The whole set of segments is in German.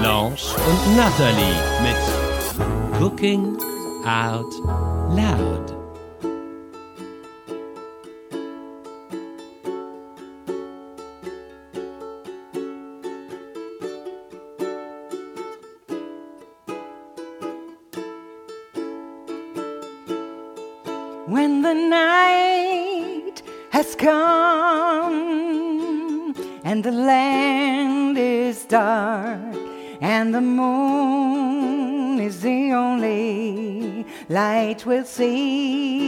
Blanche und Natalie mit Cooking Out Loud. When the night has come and the land is dark and the moon is the only light we'll see.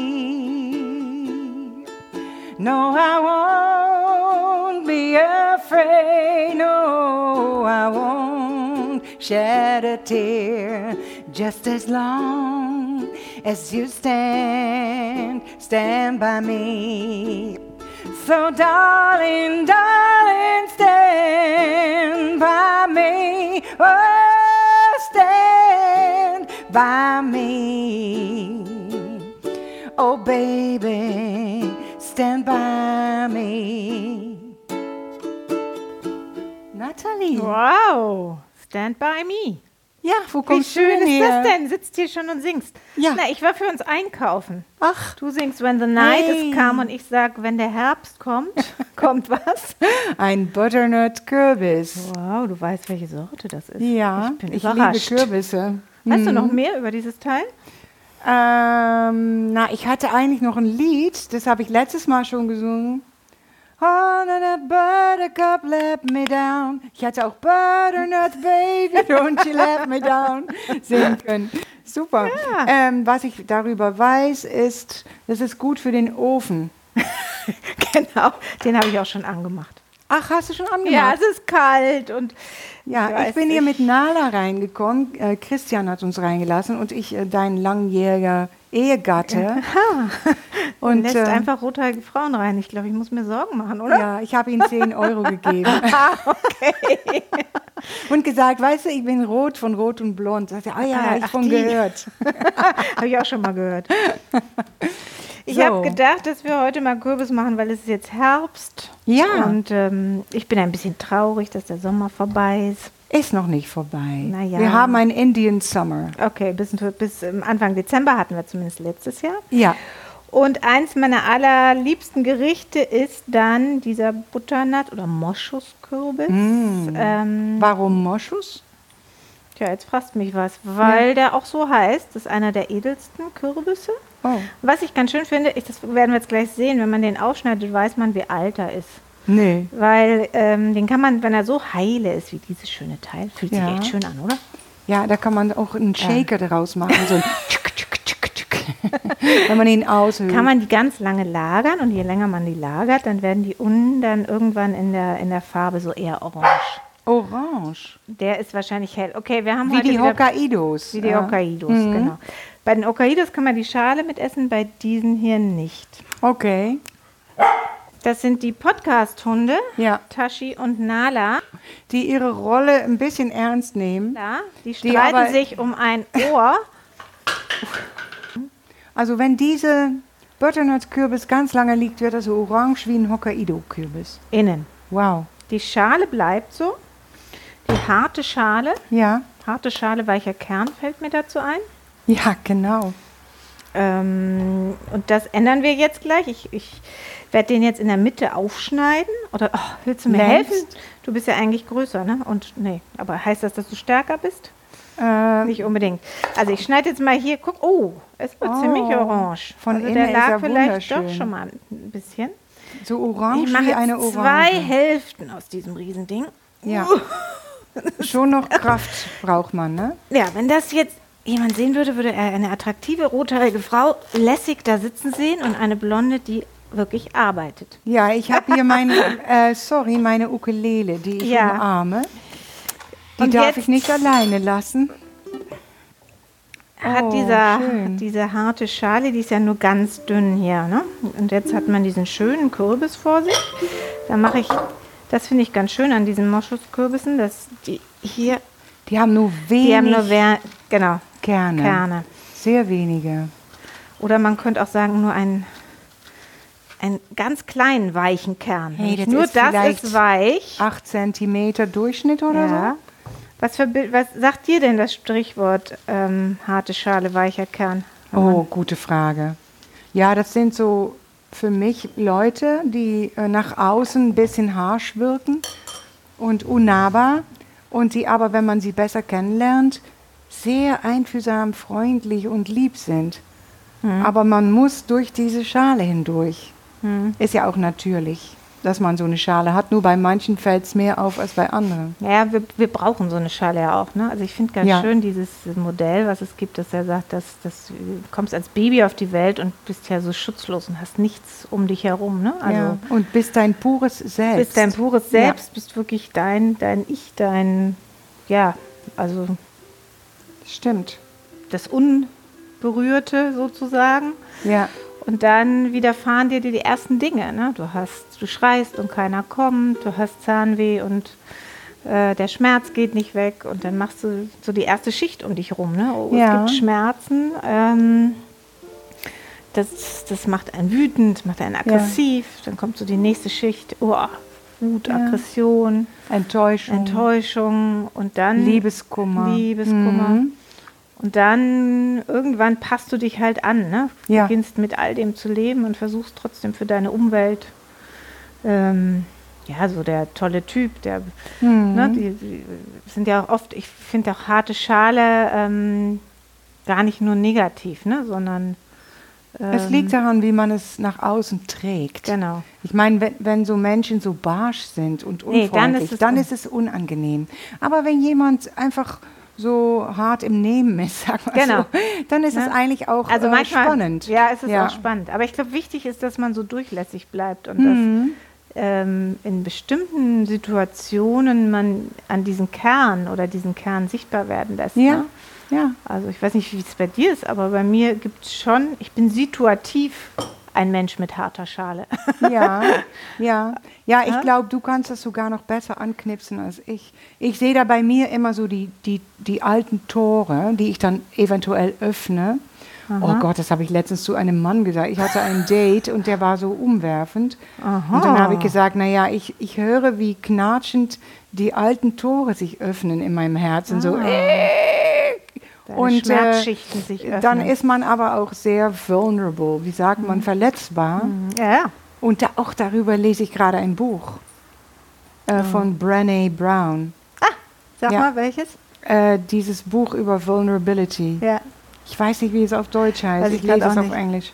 No, I won't be afraid. No, I won't shed a tear just as long as you stand, stand by me. So, darling, darling, baby, stand by me. Natalie. Wow, Stand by Me. Ja, wo Wie kommst du schön denn ist das denn? Sitzt hier schon und singst. Ja. Na, ich war für uns einkaufen. Ach, Du singst When the Night Hey. is Come und ich sag, wenn der Herbst kommt, kommt was? ein Butternut Kürbis. Wow, du weißt, welche Sorte das ist. Ja, ich bin ich überrascht. liebe Kürbisse. Weißt du noch mehr über dieses Teil? Ähm, na, ich hatte eigentlich noch ein Lied, das habe ich letztes Mal schon gesungen. Na, na, Buttercup, let me down. Ich hätte auch Butternut Baby, don't you let me down singen können. Super. Ähm, was ich darüber weiß, ist, das ist gut für den Ofen. genau, den habe ich auch schon angemacht. Ach, hast du schon Ja, angemacht? es ist kalt und Ja, ich ich bin hier nicht. mit Nala reingekommen. Äh, Christian hat uns reingelassen und ich, äh, dein langjähriger Ehegatte. und Und lässt äh, einfach rothaarige Frauen rein. Ich glaube, ich muss mir Sorgen machen, oder? ja, ich habe ihm 10 Euro gegeben. Ah, okay. und gesagt, weißt du, ich bin rot von Rot und Blond. Sagt er, ah ja, Ah, ich ach, von die. gehört. Habe ich auch schon mal gehört. Ich So. habe gedacht, dass wir heute mal Kürbis machen, weil es ist jetzt Herbst. Ja. Und ähm, ich bin ein bisschen traurig, dass der Sommer vorbei ist. Ist noch nicht vorbei. Na ja. Wir haben einen Indian Summer. Okay, bis, bis ähm, Anfang Dezember hatten wir zumindest letztes Jahr. Ja. Und eins meiner allerliebsten Gerichte ist dann dieser Butternut- oder Moschuskürbis. Mm. Ähm, Warum Moschus? tja, jetzt fragst du mich was. Weil der auch so heißt. Das ist einer der edelsten Kürbisse. Oh. Was ich ganz schön finde, ich, das werden wir jetzt gleich sehen, wenn man den aufschneidet, weiß man, wie alt er ist. Nee. Weil ähm, den kann man, wenn er so heile ist wie dieses schöne Teil, fühlt sich Ja. echt schön an, oder? Ja, da kann man auch einen Shaker daraus machen. So ein tschuk, tschuk, tschuk, tschuk. Wenn man ihn aushöhlt. Kann man die ganz lange lagern und je länger man die lagert, dann werden die unten dann irgendwann in der, in der Farbe so eher orange. Orange. Der ist wahrscheinlich hell. Okay, wir haben Wie heute die Hokkaidos. Wie die Ja. Hokkaidos, Mhm. genau. Bei den Hokkaidos kann man die Schale mitessen, bei diesen hier nicht. Okay. Das sind die Podcast-Hunde, Ja. Tashi und Nala. Die ihre Rolle ein bisschen ernst nehmen. Ja, die Die streiten aber- sich um ein Ohr. Also wenn diese Butternut-Kürbis ganz lange liegt, wird er so orange wie ein Hokkaido-Kürbis. innen. Wow. Die Schale bleibt so. Die harte Schale, Ja. harte Schale, weicher Kern fällt mir dazu ein. Ja, genau. Ähm, und das ändern wir jetzt gleich. Ich, ich werde den jetzt in der Mitte aufschneiden. Oder oh, willst du mir Längst? helfen? Du bist ja eigentlich größer, ne? Und nee, aber heißt das, dass du stärker bist? Äh, Nicht unbedingt. Also ich schneide jetzt mal hier, guck, oh, es wird Oh, ziemlich orange. von also der lag vielleicht doch schon mal ein bisschen. so orange ich mache wie eine Orange. zwei Hälften aus diesem Riesending. Ja. Schon noch Kraft braucht man, ne? Ja, wenn das jetzt jemand sehen würde, würde er eine attraktive rothaarige Frau lässig da sitzen sehen und eine blonde, die wirklich arbeitet. Ja, ich habe hier mein, äh, sorry, meine Ukulele, die ich Ja. umarme. Die Und darf ich nicht alleine lassen. hat Oh, dieser, schön. diese harte Schale, die ist ja nur ganz dünn hier. Ne? Und jetzt hat man diesen schönen Kürbis vor sich. Da mache ich, das finde ich ganz schön an diesen Moschuskürbissen, dass die hier, Die haben nur wenig die haben nur genau, Kerne. Kerne. Sehr wenige. Oder man könnte auch sagen, nur einen, einen ganz kleinen weichen Kern. Hey, das nur ist das ist weich. 8 cm Durchschnitt oder Ja. Was, für, was sagt dir denn das Sprichwort ähm, harte Schale, weicher Kern? so? Oh, gute Frage. Ja, das sind so für mich Leute, die äh, nach außen ein bisschen harsch wirken und unnahbar und die aber, wenn man sie besser kennenlernt, sehr einfühlsam, freundlich und lieb sind. Aber man muss durch diese Schale hindurch. Ist ja auch natürlich, dass man so eine Schale hat. Nur bei manchen fällt es mehr auf als bei anderen. Ja, wir, wir brauchen so eine Schale ja auch. Ne? Also ich finde ganz Ja. schön dieses Modell, was es gibt, dass er sagt, dass, dass du kommst als Baby auf die Welt und bist ja so schutzlos und hast nichts um dich herum. Ne? Also ja. Und bist dein pures Selbst. bist dein pures Selbst, bist wirklich dein, dein Ich, dein, ja, also Stimmt. das Unberührte sozusagen. Ja. Und dann widerfahren dir die, ersten Dinge. Ne? Du hast, du schreist und keiner kommt, du hast Zahnweh und äh, der Schmerz geht nicht weg und dann machst du so die erste Schicht um dich rum. Ne? Oh, Ja. Es gibt Schmerzen. Ähm, das, das macht einen wütend, macht einen aggressiv. Dann kommt so die nächste Schicht. Oh, Wut, Ja. Aggression, Enttäuschung. Enttäuschung und dann Liebeskummer. Liebeskummer. Mhm. Und dann irgendwann passt du dich halt an, ne? Ja. Beginnst mit all dem zu leben und versuchst trotzdem für deine Umwelt, ähm, ja, so der tolle Typ, der, Mhm. ne, die, die sind ja auch oft, ich finde auch harte Schale ähm, gar nicht nur negativ, ne, sondern Es ähm, liegt daran, wie man es nach außen trägt. Genau. Ich meine, wenn, wenn so Menschen so barsch sind und Nee, unfreundlich, dann ist es dann un- ist es unangenehm. Aber wenn jemand einfach so hart im Nehmen ist, sag mal Genau. so, dann ist es Ne? eigentlich auch Also äh, manchmal, spannend. Ja, es ist Ja. auch spannend. Aber ich glaube, wichtig ist, dass man so durchlässig bleibt und Mhm. dass ähm, in bestimmten Situationen man an diesen Kern oder diesen Kern sichtbar werden lässt. Ja, Ne? ja. Also ich weiß nicht, wie es bei dir ist, aber bei mir gibt es schon, ich bin situativ ein Mensch mit harter Schale. Ja, ja. Ja, ich glaube, du kannst das sogar noch besser anknipsen als ich. Ich sehe da bei mir immer so die, die, die alten Tore, die ich dann eventuell öffne. Oh Gott, das habe ich letztens zu einem Mann gesagt. Ich hatte ein Date und der war so umwerfend. Und dann habe ich gesagt, naja, ich, ich höre, wie knatschend die alten Tore sich öffnen in meinem Herzen. So, äh, Deine und äh, dann ist man aber auch sehr vulnerable, wie sagt man, verletzbar. ja, ja. Und da, auch darüber lese ich gerade ein Buch äh, von Brené Brown. Sag Ja. mal, welches? Äh, dieses Buch über Vulnerability. Ja. Ich weiß nicht, wie es auf Deutsch heißt. Weiß ich ich lese es auf. Englisch.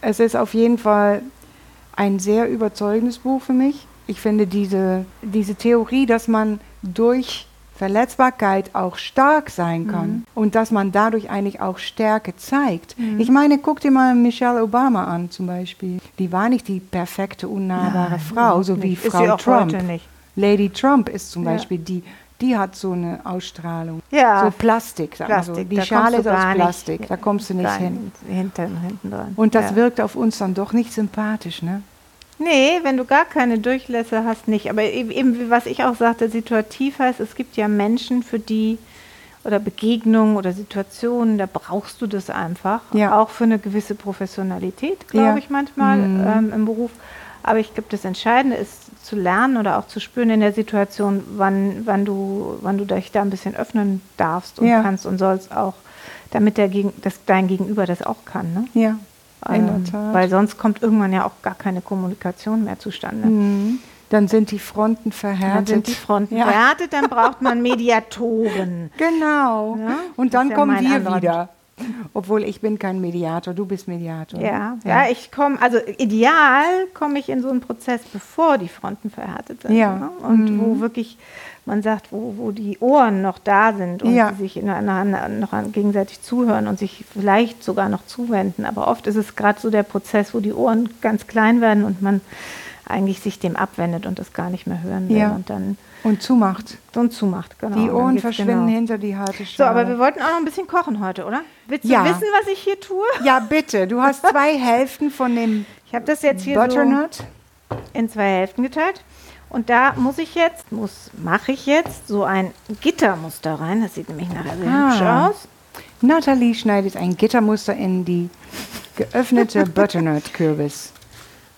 Es ist auf jeden Fall ein sehr überzeugendes Buch für mich. Ich finde diese, diese Theorie, dass man durch Verletzbarkeit auch stark sein kann Mhm. und dass man dadurch eigentlich auch Stärke zeigt. Ich meine, guck dir mal Michelle Obama an zum Beispiel. Die war nicht die perfekte, unnahbare Frau, so wie Nicht. Frau Trump. Lady Trump ist zum Ja. Beispiel die, die hat so eine Ausstrahlung. Ja. So Plastik. Plastik, Die da Schale ist aus gar nicht Plastik, da kommst du nicht hin. Hinten, hinten dran. Und das ja. wirkt auf uns dann doch nicht sympathisch, ne? Nee, wenn du gar keine Durchlässe hast, nicht. Aber eben, eben wie was ich auch sagte, situativ heißt, es gibt ja Menschen, für die oder Begegnungen oder Situationen, da brauchst du das einfach. Ja. Auch für eine gewisse Professionalität, glaube Ja. ich manchmal Mhm. ähm, im Beruf. Aber ich glaube, das Entscheidende ist zu lernen oder auch zu spüren in der Situation, wann, wann, du, wann du dich da ein bisschen öffnen darfst und Ja. kannst und sollst auch, damit der Gegen, dein Gegenüber das auch kann. Ne? Ja, in Ähm, der Tat. Weil sonst kommt irgendwann ja auch gar keine Kommunikation mehr zustande. Mhm. Dann sind die Fronten verhärtet. Dann sind die Fronten Ja. verhärtet, dann braucht man Mediatoren. Genau. Ja, Und das dann ja kommen wir anderer wieder. Obwohl ich bin kein Mediator, du bist Mediator. Ja, ja, ich komme, also ideal komme ich in so einen Prozess, bevor die Fronten verhärtet sind. Ja. Ne? Und wo wirklich, man sagt, wo, wo die Ohren noch da sind und Ja. die sich ineinander noch an- gegenseitig zuhören und sich vielleicht sogar noch zuwenden. Aber oft ist es gerade so der Prozess, wo die Ohren ganz klein werden und man eigentlich sich dem abwendet und das gar nicht mehr hören will Ja. und dann Und zumacht. so und zumacht. Genau. Die Ohren verschwinden genau. hinter die harte So, Schale. aber wir wollten auch noch ein bisschen kochen heute, oder? Willst du Ja. wissen, was ich hier tue? ja, bitte. Du hast zwei Hälften von dem Ich habe das jetzt hier Butternut. so in zwei Hälften geteilt. Und da muss ich jetzt, muss, mache ich jetzt so ein Gittermuster rein. Das sieht nämlich nachher sehr Ah. hübsch aus. Nathalie schneidet ein Gittermuster in die geöffnete Butternut-Kürbis.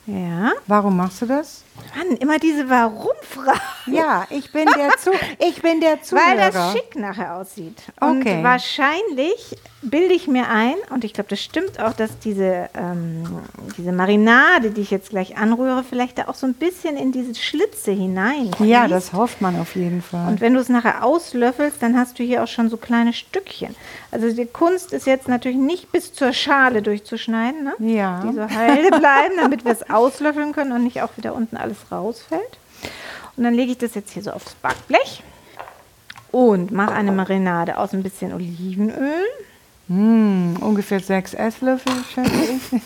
Ja. Warum machst du das? Mann, immer diese Warum-Fragen. Ja, ich bin der, Zu ich bin der Weil Zuhörer. das schick nachher aussieht. Und Okay. wahrscheinlich bilde ich mir ein, und ich glaube, das stimmt auch, dass diese, ähm, diese Marinade, die ich jetzt gleich anrühre, vielleicht da auch so ein bisschen in diese Schlitze hinein. Ja, das hofft man auf jeden Fall. Und wenn du es nachher auslöffelst, dann hast du hier auch schon so kleine Stückchen. Also die Kunst ist jetzt natürlich nicht bis zur Schale durchzuschneiden, ne? Ja. die so heil bleiben, damit wir es auslöffeln können und nicht auch wieder unten alles rausfällt. Und dann lege ich das jetzt hier so aufs Backblech und mache eine Marinade aus ein bisschen Olivenöl. Hm, ungefähr sechs Esslöffel, schätze ich.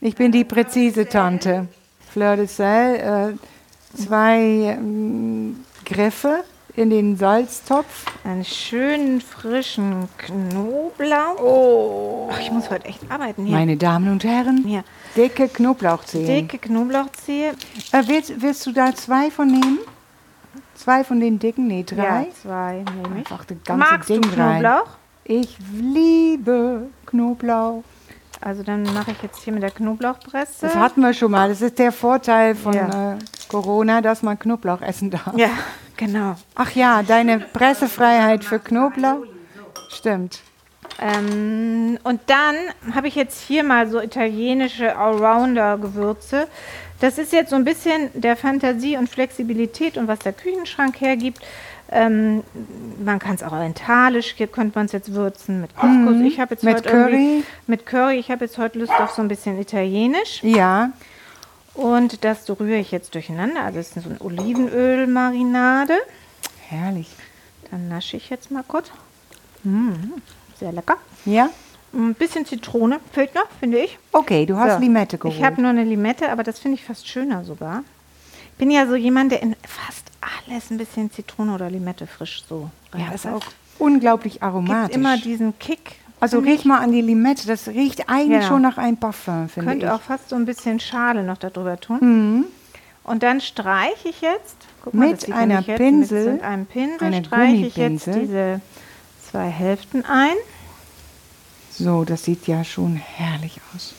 ich bin die präzise Tante. Fleur de Sel, äh, zwei ähm, Griffe in den Salztopf. Einen schönen frischen Knoblauch. Oh, ich muss heute echt arbeiten hier. Meine Damen und Herren, Hier. dicke Knoblauchzehen. Dicke Knoblauchzehe. Äh, willst, willst du da zwei von nehmen? Zwei von den dicken? Nee, drei. Ja, zwei nehme ich. Einfach das ganze Magst Ding du rein. Knoblauch? Ich liebe Knoblauch. Also dann mache ich jetzt hier mit der Knoblauchpresse. Das hatten wir schon mal. Das ist der Vorteil von Ja. äh, Corona, dass man Knoblauch essen darf. ja, genau. Ach ja, deine Pressefreiheit für Knoblauch. Stimmt. Ähm, und dann habe ich jetzt hier mal so italienische Allrounder-Gewürze. Das ist jetzt so ein bisschen der Fantasie und Flexibilität und was der Küchenschrank hergibt. Ähm, man kann es auch orientalisch, hier könnte man es jetzt würzen mit Couscous. Ich habe jetzt Mit heute Curry? Mit Curry. Ich habe jetzt heute Lust auf so ein bisschen italienisch. Ja. Und das rühre ich jetzt durcheinander. Also es ist so eine Olivenöl-Marinade. Herrlich. Dann nasche ich jetzt mal kurz. Mm, sehr lecker. Ja? Ein bisschen Zitrone fehlt noch, finde ich. Okay, du hast So. Limette geholt. Ich habe nur eine Limette, aber das finde ich fast schöner sogar. Ich bin ja so jemand, der in fast alles ein bisschen Zitrone oder Limette frisch so ja, ist reinpackt. auch unglaublich Gibt aromatisch. immer diesen Kick. Also riech mal an die Limette. Das riecht eigentlich Ja. schon nach einem Parfum, finde ich. Könnte auch fast so ein bisschen Schale noch darüber tun. Mhm. Und dann streiche ich jetzt guck Mit einer jetzt, Pinsel, mit einem Pinsel streiche ich jetzt diese zwei Hälften ein. So, das sieht ja schon herrlich aus.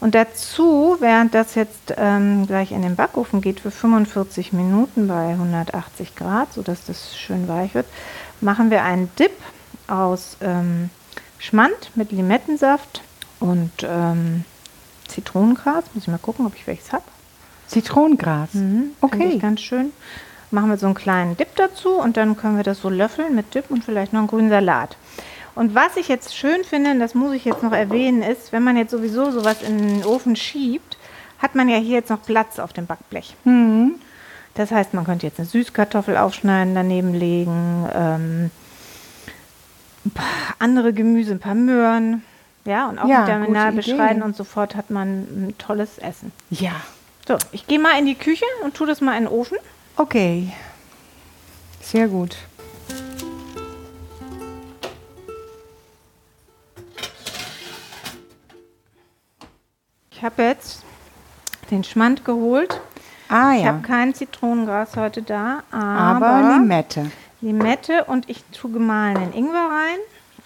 Und dazu, während das jetzt ähm, gleich in den Backofen geht für 45 Minuten bei 180 Grad, sodass das schön weich wird, machen wir einen Dip aus ähm, Schmand mit Limettensaft und ähm, Zitronengras. Muss ich mal gucken, ob ich welches habe. Zitronengras. Finde Okay. ich ganz schön. Machen wir so einen kleinen Dip dazu und dann können wir das so löffeln mit Dip und vielleicht noch einen grünen Salat. Und was ich jetzt schön finde, und das muss ich jetzt noch erwähnen, ist, wenn man jetzt sowieso sowas in den Ofen schiebt, hat man ja hier jetzt noch Platz auf dem Backblech. Mhm. Das heißt, man könnte jetzt eine Süßkartoffel aufschneiden, daneben legen, ähm, andere Gemüse, ein paar Möhren. Ja, und auch Ja, mit der gute Minal Idee. beschreiten und sofort hat man ein tolles Essen. Ja. So, ich gehe mal in die Küche und tue das mal in den Ofen. Okay. Sehr gut. Ich habe jetzt den Schmand geholt. Ah Ich ja. habe kein Zitronengras heute da, aber, Aber Limette. Limette und ich tue gemahlenen Ingwer rein.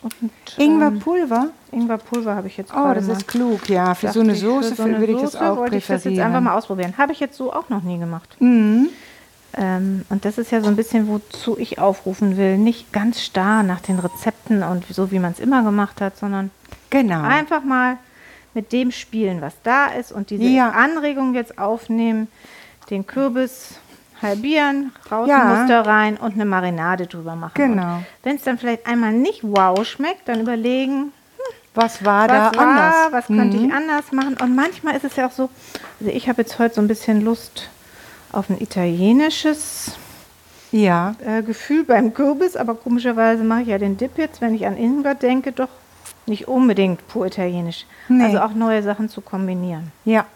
Und, Ingwerpulver? Ähm, Ingwerpulver habe ich jetzt Oh, das mal. ist klug. Ja, für so eine Soße so eine würde ich das auch wollte ich das jetzt einfach mal ausprobieren. Habe ich jetzt so auch noch nie gemacht. Mhm. Ähm, und das ist ja so ein bisschen, wozu ich aufrufen will. Nicht ganz starr nach den Rezepten und so, wie man es immer gemacht hat, sondern Genau. Einfach mal mit dem spielen, was da ist und diese Ja. Anregung jetzt aufnehmen, den Kürbis halbieren, raus Ja. Muster rein und eine Marinade drüber machen. Genau. Wenn es dann vielleicht einmal nicht wow schmeckt, dann überlegen, Was war was da war, anders? was könnte Mhm. ich anders machen. Und manchmal ist es ja auch so, also ich habe jetzt heute so ein bisschen Lust auf ein italienisches Ja. äh, Gefühl beim Kürbis, aber komischerweise mache ich ja den Dip jetzt, wenn ich an Ingwer denke, doch nicht unbedingt pur italienisch. Nee. Also auch neue Sachen zu kombinieren. Ja.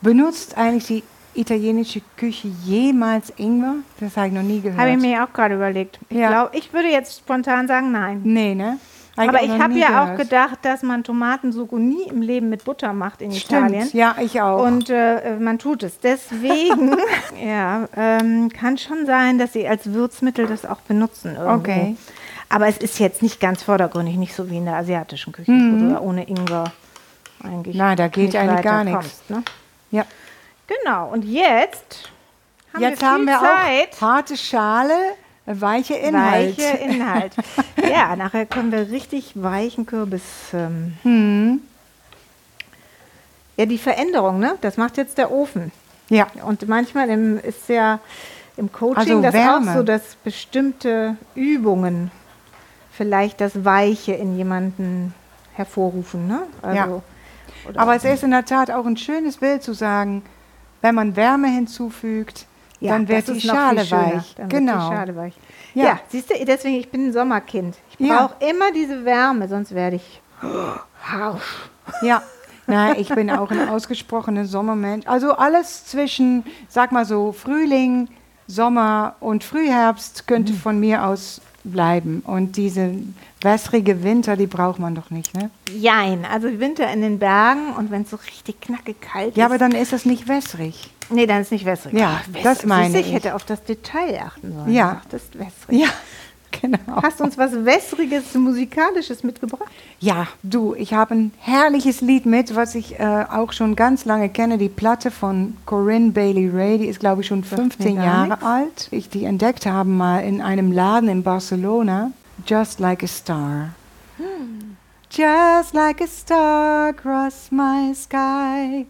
Benutzt eigentlich die italienische Küche jemals Ingwer? Das habe ich noch nie gehört. Habe ich mir auch gerade überlegt. Ich Ja. glaube, ich würde jetzt spontan sagen, nein. Nee, ne? Hab Aber auch ich habe ja auch gehört. gedacht, dass man Tomatensuppe nie im Leben mit Butter macht in Stimmt, Italien. ja, ich auch. Und äh, man tut es. Deswegen ja, ähm, kann schon sein, dass sie als Würzmittel das auch benutzen. Irgendwo. Okay. Aber es ist jetzt nicht ganz vordergründig, nicht so wie in der asiatischen Küche, wo du ohne Ingwer eigentlich. Mhm. Nein, da geht eigentlich gar weiterkommst, Ne? ja. Genau. Und jetzt haben Jetzt wir haben wir Zeit. auch harte Schale, weiche Inhalt. Weiche Inhalt. ja, nachher können wir richtig weichen Kürbis. Ähm, Hm. Ja, die Veränderung, ne? Das macht jetzt der Ofen. Ja, Und manchmal im, ist ja im Coaching Also das Wärme. auch so, dass bestimmte Übungen vielleicht das Weiche in jemanden hervorrufen. Ne? Also, oder- aber es ist in der Tat auch ein schönes Bild zu sagen, wenn man Wärme hinzufügt, ja, dann wird die Schale weich. Dann genau. Schale weich. Ja. Ja, siehst du, deswegen, ich bin ein Sommerkind. Ich Ja. brauche immer diese Wärme, sonst werde ich harsch. Ja, nein, ich bin auch ein ausgesprochener Sommermensch. Also alles zwischen, sag mal so, Frühling, Sommer und Frühherbst könnte Mhm. von mir aus bleiben. Und diese wässrige Winter, die braucht man doch nicht, ne? Jein, also Winter in den Bergen und wenn es so richtig knackig kalt Ja, ist. aber dann ist das nicht wässrig. nee, dann ist nicht wässrig. Ja, Ach, das wässrig. meine Siehst du, ich. Ich hätte auf das Detail achten sollen. Ja. Das ist wässrig. Ja, genau. Hast du uns was Wässriges, Musikalisches mitgebracht? Ja, du, ich habe ein herrliches Lied mit, was ich äh, auch schon ganz lange kenne. Die Platte von Corinne Bailey Ray, die ist, glaube ich, schon 15 gar Jahre nichts. alt. Ich die entdeckt habe mal in einem Laden in Barcelona. Just like a star. Just like a star across my sky.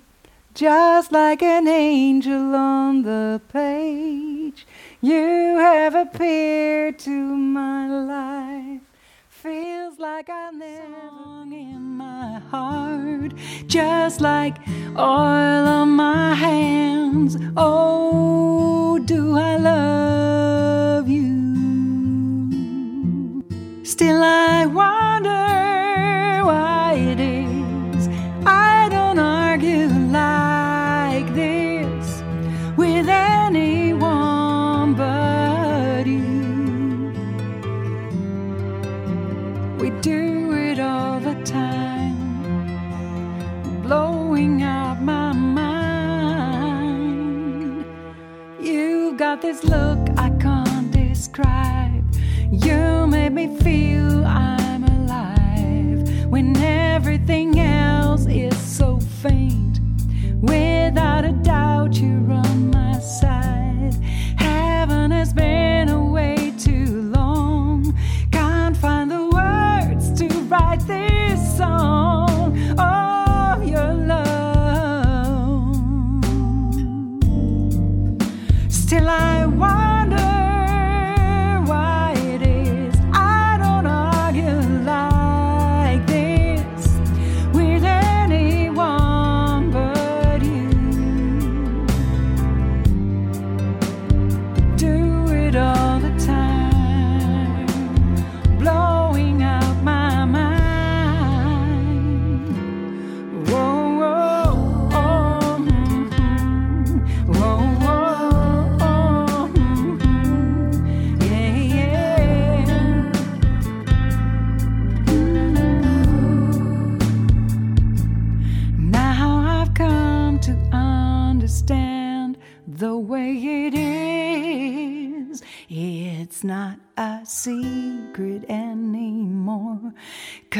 Just like an angel on the page. You have appeared to my life. Feels like I never in my heart, just like oil on my hands. Oh, do I love you? Still, I wonder got this look I can't describe. You make me feel I'm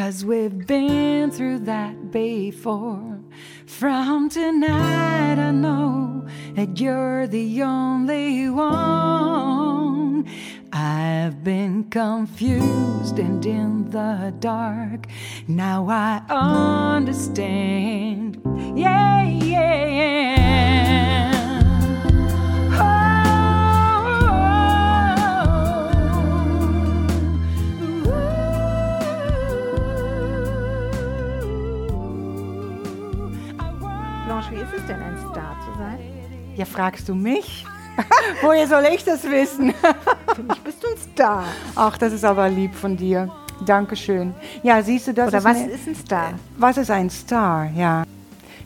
Cause we've been through that before. From tonight, I know that you're the only one. I've been confused and in the dark. Now I understand. Yeah, yeah, yeah. Es denn, ein Star zu sein? Ja, fragst du mich? Woher soll ich das wissen? Für mich bist du ein Star. Ach, das ist aber lieb von dir. Dankeschön. Ja, siehst du, das Oder ist was eine- ist ein Star? Was ist ein Star? Ja.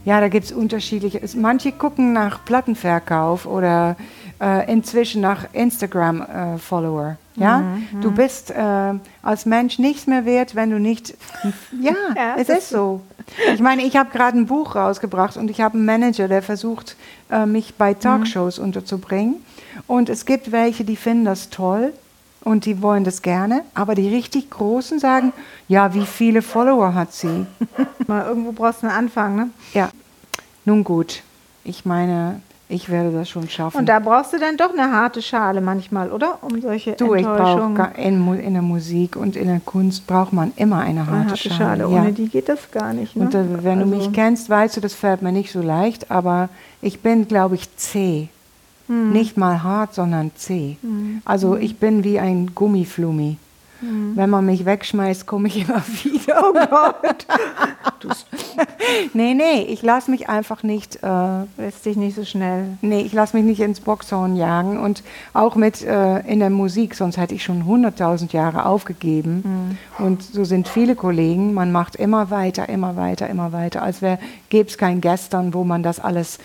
Ja, da gibt es unterschiedliche. Manche gucken nach Plattenverkauf oder äh, inzwischen nach Instagram-Follower. ja, du bist äh, als Mensch nichts mehr wert, wenn du nicht. Ja, Ja, es ist so. Ich meine, ich habe gerade ein Buch rausgebracht und ich habe einen Manager, der versucht, äh, mich bei Talkshows unterzubringen. Und es gibt welche, die finden das toll und die wollen das gerne, aber die richtig Großen sagen, ja, wie viele Follower hat sie? Mal irgendwo brauchst du einen Anfang, ne? Ja, nun gut. Ich meine, ich werde das schon schaffen. Und da brauchst du dann doch eine harte Schale manchmal, oder? Um solche du, ich Enttäuschungen. in, Mu- in der Musik und in der Kunst braucht man immer eine harte, Eine harte Schale. Schale. ja. Ohne die geht das gar nicht. Ne? Und äh, wenn du mich Also- kennst, weißt du, das fällt mir nicht so leicht, aber ich bin, glaube ich, zäh. Hm. Nicht mal hart, sondern zäh. Also ich bin wie ein Gummiflummi. Hm. Wenn man mich wegschmeißt, komme ich immer wieder. Oh Gott. nee, nee, ich lasse mich einfach nicht, äh, Lässt dich nicht so schnell. nee, ich lasse mich nicht ins Boxhorn jagen. Und auch mit äh, in der Musik, sonst hätte ich schon 100.000 Jahre aufgegeben. Und so sind viele Kollegen, man macht immer weiter, immer weiter, immer weiter, als gäbe es kein Gestern, wo man das alles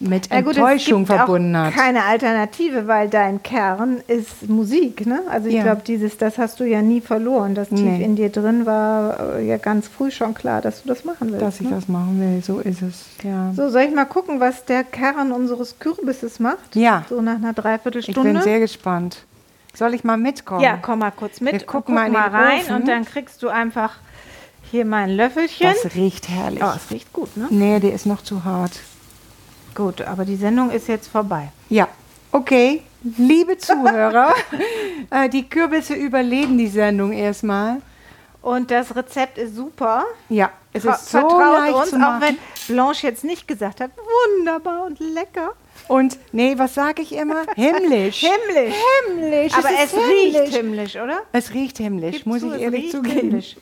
mit Ja gut, Enttäuschung es gibt verbunden hat. keine Alternative, weil dein Kern ist Musik. Ne? Also ich Ja. glaube, dieses, das hast du ja nie verloren. Das tief Nee. in dir drin war äh, ja ganz früh schon klar, dass du das machen willst. dass ich ne? das machen will, so ist es. Ja. So, soll ich mal gucken, was der Kern unseres Kürbisses macht? Ja. So nach einer Ich Dreiviertelstunde. bin sehr gespannt. Soll ich mal mitkommen? ja, komm mal kurz mit. Wir gucken guck mal den rein Ofen. und dann kriegst du einfach hier mein Löffelchen. Das riecht herrlich. oh, es riecht gut, ne? Nee, der ist noch zu hart. Gut, aber die Sendung ist jetzt vorbei. Ja, okay. Liebe Zuhörer, äh, die Kürbisse überleben die Sendung erstmal. Und das Rezept ist super. Ja, es Ver- ist so Vertraut leicht uns, zu auch machen. wenn Blanche jetzt nicht gesagt hat, wunderbar und lecker. Und nee, was sage ich immer? Himmlisch. Himmlisch. himmlisch. Aber es, ist riecht himmlisch. himmlisch, oder? Es riecht himmlisch, Gib muss zu, ich es ehrlich zugeben. himmlisch.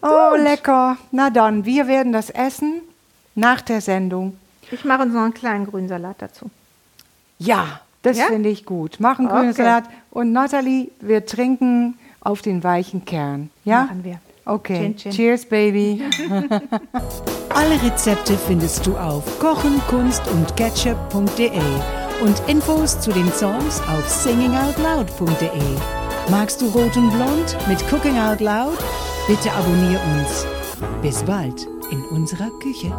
Oh, lecker. Na dann, wir werden das essen nach der Sendung. Ich mache uns noch einen kleinen Grünsalat dazu. Ja, das Ja? finde ich gut. Machen grünen Okay. Salat. Und Natalie, wir trinken auf den weichen Kern. Ja? Machen wir. Okay. Chin, chin. Cheers, Baby. Alle Rezepte findest du auf kochen, kunst und ketchup.de und Infos zu den Songs auf singingoutloud.de. Magst du Rot und Blond mit Cooking Out Loud? Bitte abonnier uns. Bis bald in unserer Küche.